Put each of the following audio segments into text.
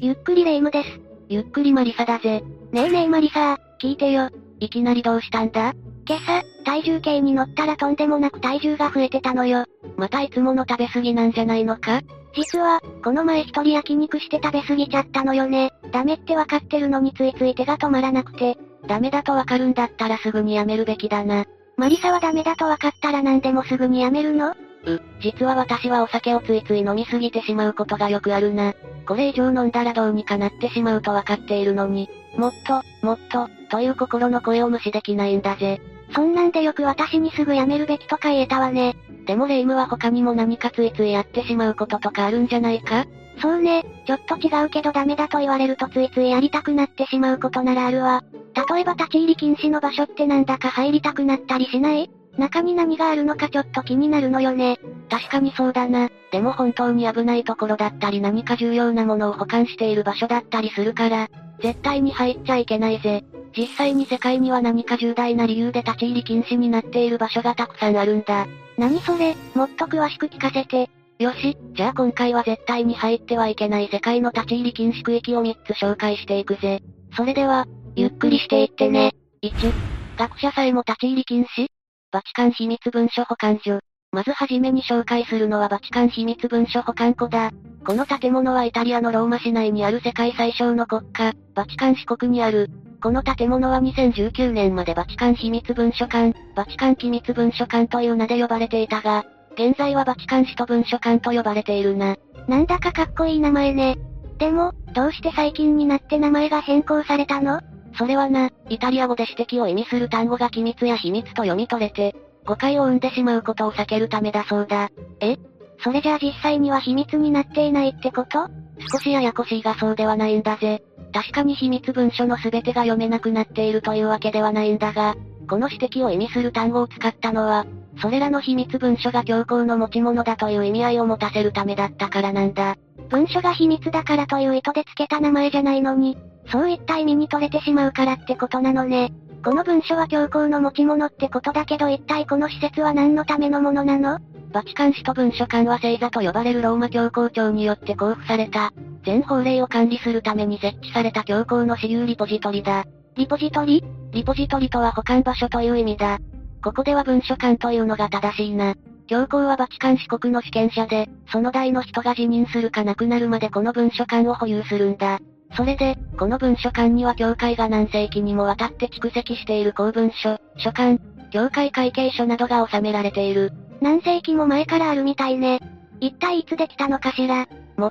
ゆっくりレ夢ムです。ゆっくりマリサだぜ。ねえねえマリサ聞いてよ。いきなりどうしたんだ？今朝、体重計に乗ったらとんでもなく体重が増えてたのよ。またいつもの食べ過ぎなんじゃないのか？実は、この前一人焼肉して食べ過ぎちゃったのよね。ダメってわかってるのについつい手が止まらなくて。ダメだとわかるんだったらすぐにやめるべきだな。マリサはダメだとわかったら何でもすぐにやめるの？う、実は私はお酒をついつい飲みすぎてしまうことがよくあるな。これ以上飲んだらどうにかなってしまうとわかっているのに、もっと、もっと、という心の声を無視できないんだぜ。そんなんでよく私にすぐやめるべきとか言えたわね。でもレイムは他にも何かついついやってしまうこととかあるんじゃないか？そうね、ちょっと違うけどダメだと言われるとついついやりたくなってしまうことならあるわ。例えば立ち入り禁止の場所ってなんだか入りたくなったりしない？中に何があるのかちょっと気になるのよね。確かにそうだな。でも本当に危ないところだったり何か重要なものを保管している場所だったりするから、絶対に入っちゃいけないぜ。実際に世界には何か重大な理由で立ち入り禁止になっている場所がたくさんあるんだ。何それ、もっと詳しく聞かせて。よし、じゃあ今回は絶対に入ってはいけない世界の立ち入り禁止区域を3つ紹介していくぜ。それでは、ゆっくりしていってね。1、学者さえも立ち入り禁止？バチカン秘密文書保管所。まずはじめに紹介するのはバチカン秘密文書保管庫だ。この建物はイタリアのローマ市内にある世界最小の国家、バチカン四国にある。この建物は2019年までバチカン秘密文書館、バチカン機密文書館という名で呼ばれていたが、現在はバチカン使徒文書館と呼ばれているな。なんだかかっこいい名前ね。でも、どうして最近になって名前が変更されたの？それはな、イタリア語で指摘を意味する単語が機密や秘密と読み取れて、誤解を生んでしまうことを避けるためだそうだ。え？それじゃあ実際には秘密になっていないってこと？少しややこしいがそうではないんだぜ。確かに秘密文書の全てが読めなくなっているというわけではないんだが、この指摘を意味する単語を使ったのは、それらの秘密文書が教皇の持ち物だという意味合いを持たせるためだったからなんだ。文書が秘密だからという意図で付けた名前じゃないのに、そういった意味に取れてしまうからってことなのね。この文書は教皇の持ち物ってことだけど一体この施設は何のためのものなの？バチカン使徒文書館は聖座と呼ばれるローマ教皇庁によって交付された、全法令を管理するために設置された教皇の私有リポジトリだ。リポジトリ？リポジトリとは保管場所という意味だ。ここでは文書館というのが正しいな。教皇はバチカン四国の主権者で、その代の人が辞任するか亡くなるまでこの文書館を保有するんだ。それで、この文書館には教会が何世紀にもわたって蓄積している公文書、書簡、教会会計書などが収められている。何世紀も前からあるみたいね。一体いつできたのかしら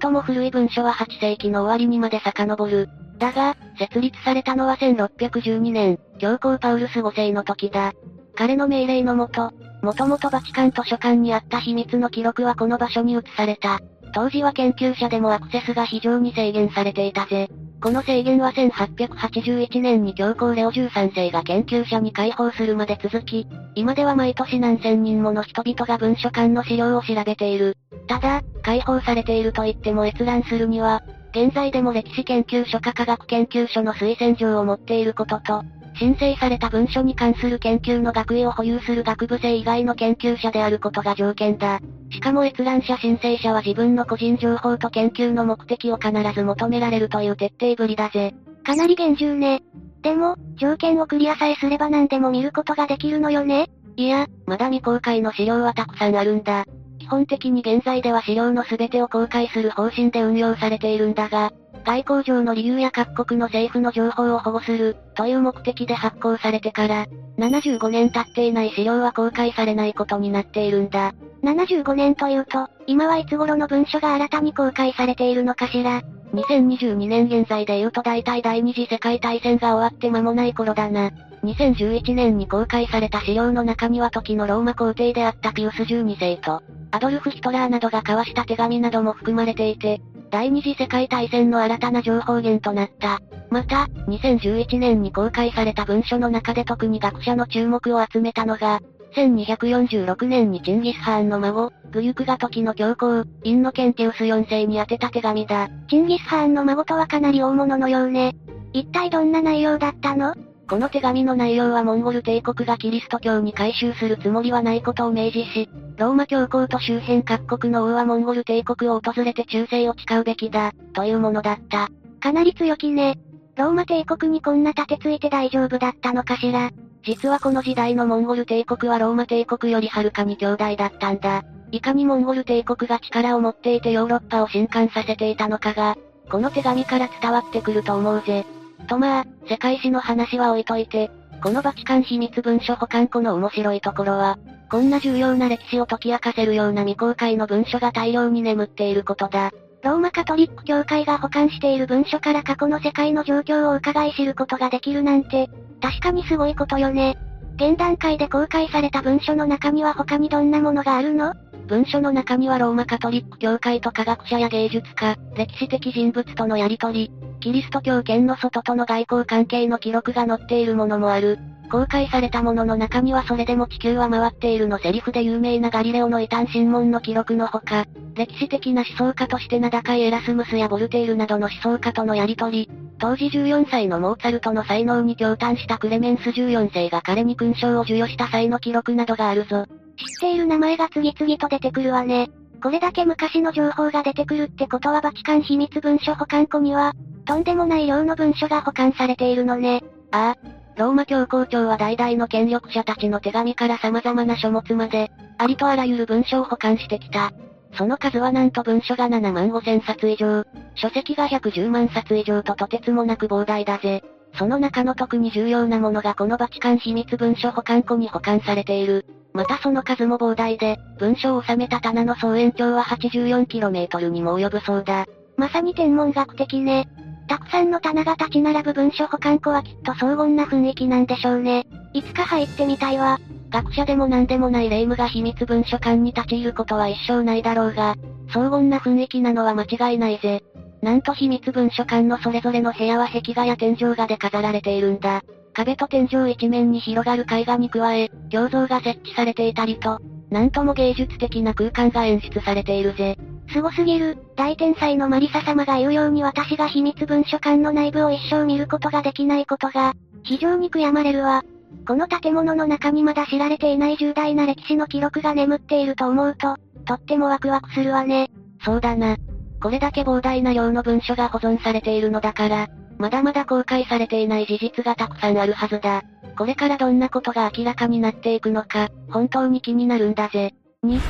最も古い文書は8世紀の終わりにまで遡る。だが、設立されたのは1612年、教皇パウルス5世の時だ。彼の命令のもと、もともとバチカン図書館にあった秘密の記録はこの場所に移された。当時は研究者でもアクセスが非常に制限されていたぜ。この制限は1881年に教皇レオ13世が研究者に解放するまで続き、今では毎年何千人もの人々が文書館の資料を調べている。ただ、解放されていると言っても閲覧するには、現在でも歴史研究所か科学研究所の推薦状を持っていることと、申請された文書に関する研究の学位を保有する学部生以外の研究者であることが条件だ。しかも閲覧者申請者は自分の個人情報と研究の目的を必ず求められるという徹底ぶりだぜ。かなり厳重ね。でも、条件をクリアさえすれば何でも見ることができるのよねいや、まだ未公開の資料はたくさんあるんだ。基本的に現在では資料の全てを公開する方針で運用されているんだが、外交上の理由や各国の政府の情報を保護する、という目的で発行されてから、75年経っていない資料は公開されないことになっているんだ。75年というと、今はいつ頃の文書が新たに公開されているのかしら。2022年現在で言うと大体第二次世界大戦が終わって間もない頃だな。2011年に公開された資料の中には時のローマ皇帝であったピウス12世と、アドルフ・ヒトラーなどが交わした手紙なども含まれていて、第二次世界大戦の新たな情報源となった。また、2011年に公開された文書の中で特に学者の注目を集めたのが、1246年にチンギス・ハーンの孫、グユクが時の教皇、インノケンテウス4世に宛てた手紙だ。チンギス・ハーンの孫とはかなり大物のようね。一体どんな内容だったの？この手紙の内容はモンゴル帝国がキリスト教に改宗するつもりはないことを明示し、ローマ教皇と周辺各国の王はモンゴル帝国を訪れて忠誠を誓うべきだ、というものだった。かなり強気ね。ローマ帝国にこんな立てついて大丈夫だったのかしら。実はこの時代のモンゴル帝国はローマ帝国よりはるかに強大だったんだ。いかにモンゴル帝国が力を持っていてヨーロッパを震撼させていたのかが、この手紙から伝わってくると思うぜ。とまあ、世界史の話は置いといて、このバチカン秘密文書保管庫の面白いところは、こんな重要な歴史を解き明かせるような未公開の文書が大量に眠っていることだ。ローマカトリック教会が保管している文書から過去の世界の状況を伺い知ることができるなんて、確かにすごいことよね。現段階で公開された文書の中には他にどんなものがあるの？文書の中にはローマカトリック教会と科学者や芸術家、歴史的人物とのやりとり、キリスト教圏の外との外交関係の記録が載っているものもある。公開されたものの中にはそれでも地球は回っているのセリフで有名なガリレオの異端審問の記録のほか、歴史的な思想家として名高いエラスムスやボルテールなどの思想家とのやりとり、当時14歳のモーツァルトの才能に驚嘆したクレメンス14世が彼に勲章を授与した際の記録などがあるぞ。知っている名前が次々と出てくるわね。これだけ昔の情報が出てくるってことはバチカン秘密文書保管庫には、とんでもない量の文書が保管されているのね。ああ。ローマ教皇庁は代々の権力者たちの手紙から様々な書物まで、ありとあらゆる文書を保管してきた。その数はなんと文書が7万5千冊以上、書籍が110万冊以上ととてつもなく膨大だぜ。その中の特に重要なものがこのバチカン秘密文書保管庫に保管されている。またその数も膨大で、文書を収めた棚の総延長は 84km にも及ぶそうだ。まさに天文学的ね。たくさんの棚が立ち並ぶ文書保管庫はきっと荘厳な雰囲気なんでしょうね。いつか入ってみたいわ。学者でも何でもない霊夢が秘密文書館に立ち入ることは一生ないだろうが、荘厳な雰囲気なのは間違いないぜ。なんと秘密文書館のそれぞれの部屋は壁画や天井画で飾られているんだ。壁と天井一面に広がる絵画に加え、胸像が設置されていたりと、なんとも芸術的な空間が演出されているぜ。すごすぎる、大天才のマリサ様が言うように私が秘密文書館の内部を一生見ることができないことが、非常に悔やまれるわ。この建物の中にまだ知られていない重大な歴史の記録が眠っていると思うと、とってもワクワクするわね。そうだな。これだけ膨大な量の文書が保存されているのだから、まだまだ公開されていない事実がたくさんあるはずだ。これからどんなことが明らかになっていくのか、本当に気になるんだぜ。2、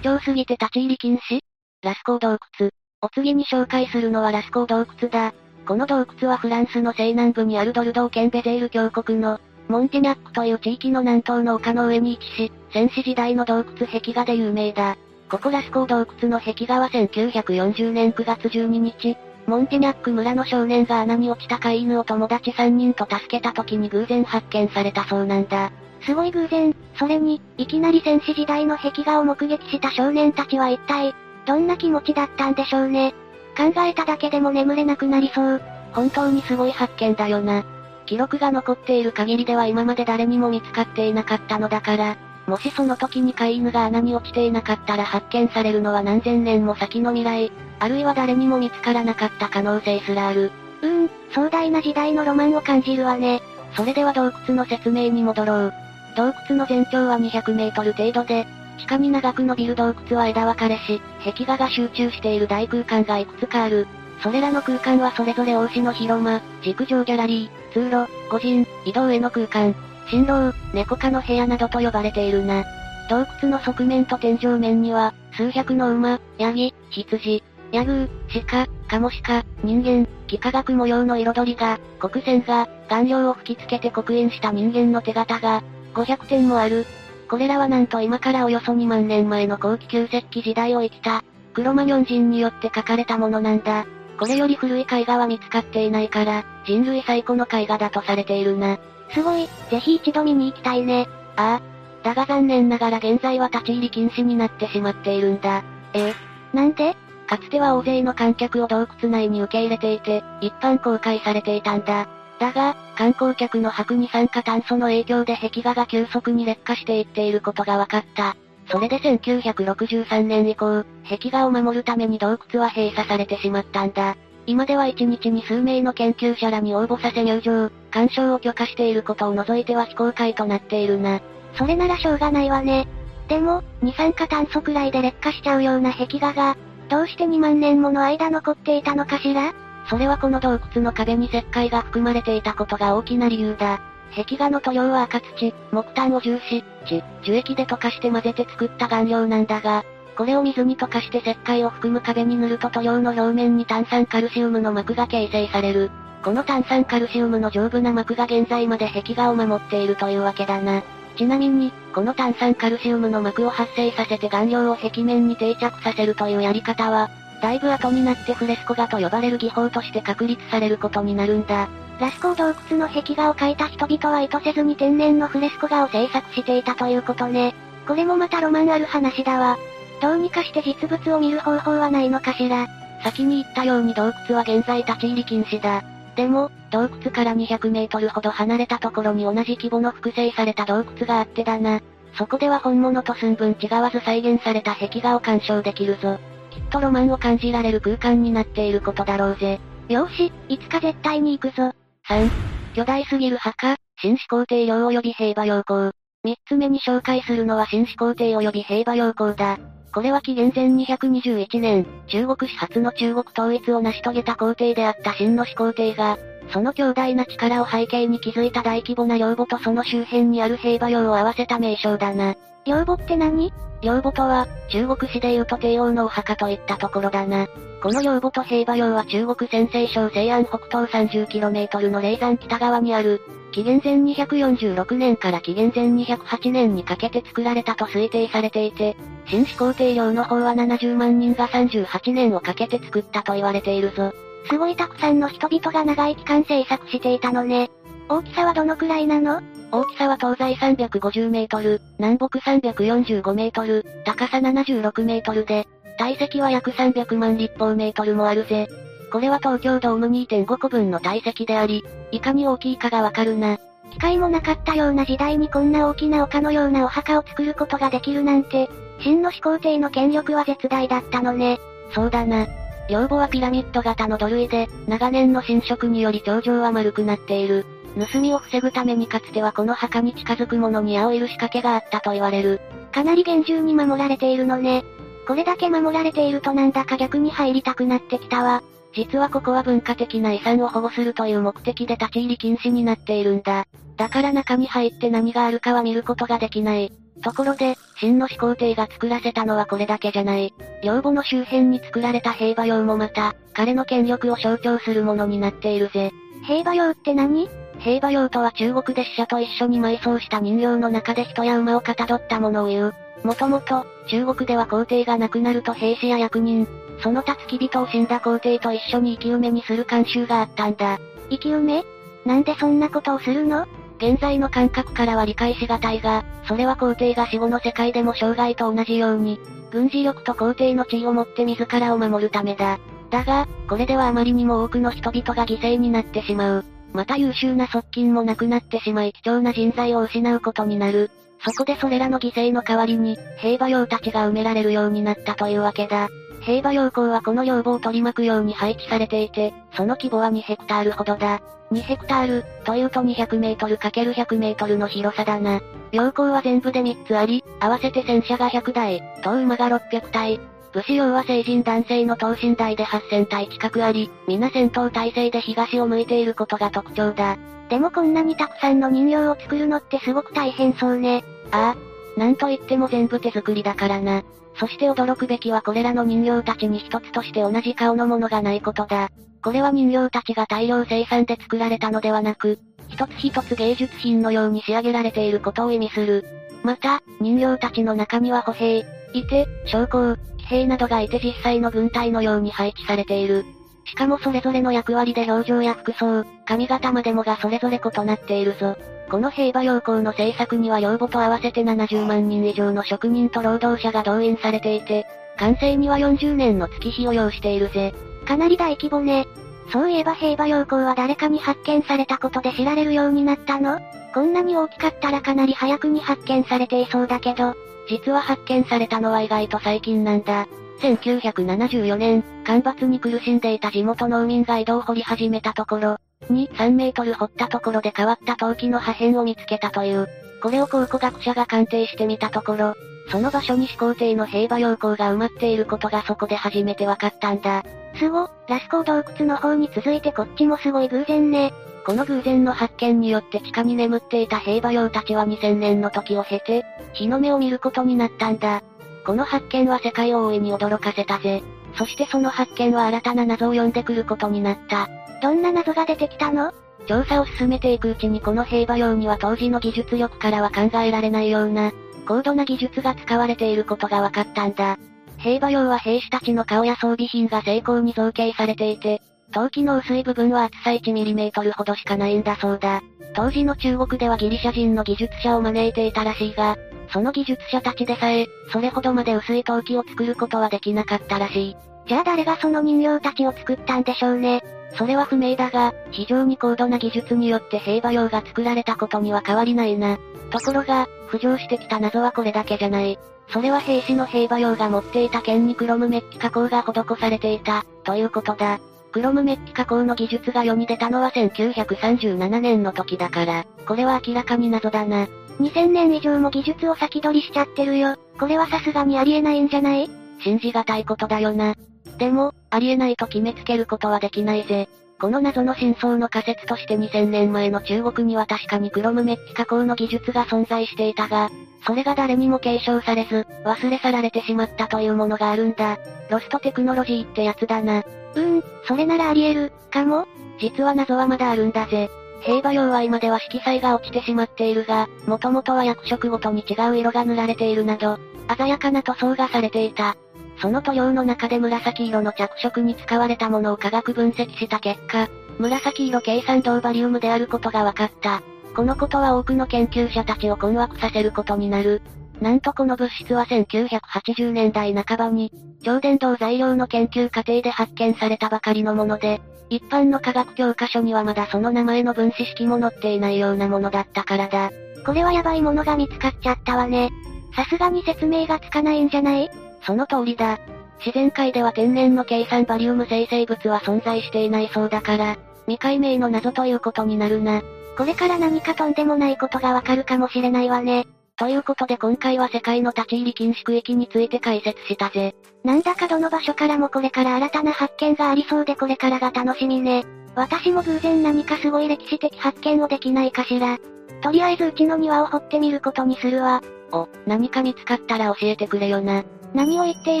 貴重すぎて立ち入り禁止？ラスコー洞窟。お次に紹介するのはラスコー洞窟だ。この洞窟はフランスの西南部にあるドルドー県ベゼール峡谷の、モンティニャックという地域の南東の丘の上に位置し、戦死時代の洞窟壁画で有名だ。ここラスコー洞窟の壁画は1940年9月12日、モンティニャック村の少年が穴に落ちた飼い犬を友達3人と助けた時に偶然発見されたそうなんだ。すごい偶然、それに、いきなり戦死時代の壁画を目撃した少年たちは一体、どんな気持ちだったんでしょうね。考えただけでも眠れなくなりそう。本当にすごい発見だよな。記録が残っている限りでは今まで誰にも見つかっていなかったのだから、もしその時に飼い犬が穴に落ちていなかったら発見されるのは何千年も先の未来、あるいは誰にも見つからなかった可能性すらある。うーん、壮大な時代のロマンを感じるわね。それでは洞窟の説明に戻ろう。洞窟の全長は200メートル程度で、地下に長く伸びる洞窟は枝分かれし、壁画が集中している大空間がいくつかある。それらの空間はそれぞれ大師の広間、軸上ギャラリー、通路、個人、移動への空間、新郎、猫科の部屋などと呼ばれているな。洞窟の側面と天井面には、数百の馬、ヤギ、羊、ヤグー、鹿、カモシカ、人間、幾何学模様の彩りが、黒線が、顔料を吹き付けて刻印した人間の手形が、500点もある。これらはなんと今からおよそ2万年前の後期旧石器時代を生きた、クロマニョン人によって書かれたものなんだ。これより古い絵画は見つかっていないから、人類最古の絵画だとされているな。すごい、ぜひ一度見に行きたいね。ああ。だが残念ながら現在は立ち入り禁止になってしまっているんだ。えなんで？かつては大勢の観客を洞窟内に受け入れていて、一般公開されていたんだ。だが、観光客の白二酸化炭素の影響で壁画が急速に劣化していっていることが分かった。それで1963年以降、壁画を守るために洞窟は閉鎖されてしまったんだ。今では1日に数名の研究者らに応募させ入場、鑑賞を許可していることを除いては非公開となっているな。それならしょうがないわね。でも、二酸化炭素くらいで劣化しちゃうような壁画が、どうして2万年もの間残っていたのかしら？それはこの洞窟の壁に石灰が含まれていたことが大きな理由だ。壁画の塗料は赤土、木炭を重視、地、樹液で溶かして混ぜて作った顔料なんだが、これを水に溶かして石灰を含む壁に塗ると塗料の表面に炭酸カルシウムの膜が形成される。この炭酸カルシウムの丈夫な膜が現在まで壁画を守っているというわけだな。ちなみに、この炭酸カルシウムの膜を発生させて顔料を壁面に定着させるというやり方は、だいぶ後になってフレスコ画と呼ばれる技法として確立されることになるんだ。ラスコー洞窟の壁画を描いた人々は意図せずに天然のフレスコ画を制作していたということね。これもまたロマンある話だわ。どうにかして実物を見る方法はないのかしら。先に言ったように洞窟は現在立ち入り禁止だ。でも、洞窟から200メートルほど離れたところに同じ規模の複製された洞窟があってだな。そこでは本物と寸分違わず再現された壁画を鑑賞できるぞ。きっとロマンを感じられる空間になっていることだろうぜ。よし、いつか絶対に行くぞ。3、巨大すぎる墓、新始皇帝陵及び平和陽光。三つ目に紹介するのは新始皇帝及び平和陽光だ。これは紀元前221年、中国始発の中国統一を成し遂げた皇帝であった新の始皇帝が、その強大な力を背景に築いた大規模な陵墓とその周辺にある平和陵を合わせた名称だな。陵墓って何？陵墓とは、中国史で言うと帝王のお墓といったところだな。この陵墓と平和陵は中国陝西省西安北東 30km の霊山北側にある、紀元前246年から紀元前208年にかけて作られたと推定されていて、新始皇帝陵の方は70万人が38年をかけて作ったと言われているぞ。すごいたくさんの人々が長い期間制作していたのね。大きさはどのくらいなの？大きさは東西350メートル、南北345メートル、高さ76メートルで、体積は約300万立方メートルもあるぜ。これは東京ドーム2.5個分の体積であり、いかに大きいかがわかるな。機械もなかったような時代にこんな大きな丘のようなお墓を作ることができるなんて、真の始皇帝の権力は絶大だったのね。そうだな。陵墓はピラミッド型の土塁で、長年の侵食により頂上は丸くなっている。盗みを防ぐためにかつてはこの墓に近づく者に青いる仕掛けがあったと言われる。かなり厳重に守られているのね。これだけ守られているとなんだか逆に入りたくなってきたわ。実はここは文化的な遺産を保護するという目的で立ち入り禁止になっているんだ。だから中に入って何があるかは見ることができない。ところで、真の始皇帝が作らせたのはこれだけじゃない。陵墓の周辺に作られた平和陵もまた、彼の権力を象徴するものになっているぜ。平和陵って何？平和陵とは中国で死者と一緒に埋葬した人形の中で人や馬をかたどったものを言う。もともと、中国では皇帝が亡くなると兵士や役人、その他付き人を死んだ皇帝と一緒に生き埋めにする慣習があったんだ。生き埋め？なんでそんなことをするの？現在の感覚からは理解しがたいが、それは皇帝が死後の世界でも生涯と同じように、軍事力と皇帝の地位をもって自らを守るためだ。だが、これではあまりにも多くの人々が犠牲になってしまう。また優秀な側近も亡くなってしまい貴重な人材を失うことになる。そこでそれらの犠牲の代わりに、平和用たちが埋められるようになったというわけだ。平和陽光はこの要望を取り巻くように配置されていて、その規模は2ヘクタールほどだ。2ヘクタール、というと200メートル ×100 メートルの広さだな。陽光は全部で3つあり、合わせて戦車が100台、東馬が600体。武士用は成人男性の等身大で8000体近くあり、皆戦闘態勢で東を向いていることが特徴だ。でもこんなにたくさんの人形を作るのってすごく大変そうね。ああ。なんといっても全部手作りだからな。そして驚くべきはこれらの人形たちに一つとして同じ顔のものがないことだ。これは人形たちが大量生産で作られたのではなく、一つ一つ芸術品のように仕上げられていることを意味する。また、人形たちの中には歩兵、いて、将校、騎兵などがいて実際の軍隊のように配置されている。しかもそれぞれの役割で表情や服装、髪型までもがそれぞれ異なっているぞ。この平和陽光の制作には両母と合わせて70万人以上の職人と労働者が動員されていて、完成には40年の月日を要しているぜ。かなり大規模ね。そういえば平和陽光は誰かに発見されたことで知られるようになったの？こんなに大きかったらかなり早くに発見されていそうだけど、実は発見されたのは意外と最近なんだ。1974年、干ばつに苦しんでいた地元農民が井戸を掘り始めたところ、2、3メートル掘ったところで変わった陶器の破片を見つけたという。これを考古学者が鑑定してみたところ、その場所に始皇帝の平和陽光が埋まっていることがそこで初めて分かったんだ。すご、ラスコー洞窟の方に続いてこっちもすごい偶然ね。この偶然の発見によって地下に眠っていた平和陽たちは2000年の時を経て、日の目を見ることになったんだ。この発見は世界を大いに驚かせたぜ。そしてその発見は新たな謎を呼んでくることになった。どんな謎が出てきたの？調査を進めていくうちにこの平和用には当時の技術力からは考えられないような、高度な技術が使われていることが分かったんだ。平和用は兵士たちの顔や装備品が精巧に造形されていて、陶器の薄い部分は厚さ 1mm ほどしかないんだそうだ。当時の中国ではギリシャ人の技術者を招いていたらしいが、その技術者たちでさえ、それほどまで薄い陶器を作ることはできなかったらしい。じゃあ誰がその人形たちを作ったんでしょうね？それは不明だが、非常に高度な技術によって平和用が作られたことには変わりないな。ところが、浮上してきた謎はこれだけじゃない。それは兵士の平和用が持っていた剣にクロムメッキ加工が施されていた、ということだ。クロムメッキ加工の技術が世に出たのは1937年の時だから、これは明らかに謎だな。2000年以上も技術を先取りしちゃってるよ。これはさすがにありえないんじゃない？信じがたいことだよな。でも、ありえないと決めつけることはできないぜ。この謎の真相の仮説として2000年前の中国には確かにクロムメッキ加工の技術が存在していたが、それが誰にも継承されず、忘れ去られてしまったというものがあるんだ。ロストテクノロジーってやつだな。うーん、それならあり得る、かも実は謎はまだあるんだぜ。平和用は今では色彩が落ちてしまっているが、もともとは役職ごとに違う色が塗られているなど、鮮やかな塗装がされていた。その塗料の中で紫色の着色に使われたものを科学分析した結果、紫色計算銅バリウムであることが分かった。このことは多くの研究者たちを困惑させることになる。なんとこの物質は1980年代半ばに、超電導材料の研究過程で発見されたばかりのもので、一般の科学教科書にはまだその名前の分子式も載っていないようなものだったからだ。これはヤバいものが見つかっちゃったわね。さすがに説明がつかないんじゃない？その通りだ。自然界では天然の計算バリウム生成物は存在していないそうだから、未解明の謎ということになるな。これから何かとんでもないことがわかるかもしれないわね。ということで今回は世界の立ち入り禁止区域について解説したぜ。なんだかどの場所からもこれから新たな発見がありそうでこれからが楽しみね。私も偶然何かすごい歴史的発見をできないかしら。とりあえずうちの庭を掘ってみることにするわ。お、何か見つかったら教えてくれよな。何を言ってい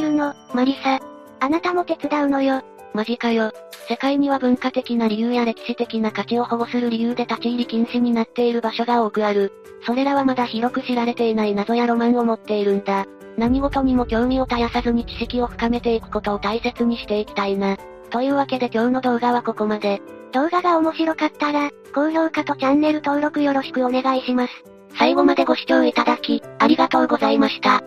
るの、マリサ。あなたも手伝うのよ。マジかよ。世界には文化的な理由や歴史的な価値を保護する理由で立ち入り禁止になっている場所が多くある。それらはまだ広く知られていない謎やロマンを持っているんだ。何事にも興味を絶やさずに知識を深めていくことを大切にしていきたいな。というわけで今日の動画はここまで。動画が面白かったら、高評価とチャンネル登録よろしくお願いします。最後までご視聴いただき、ありがとうございました。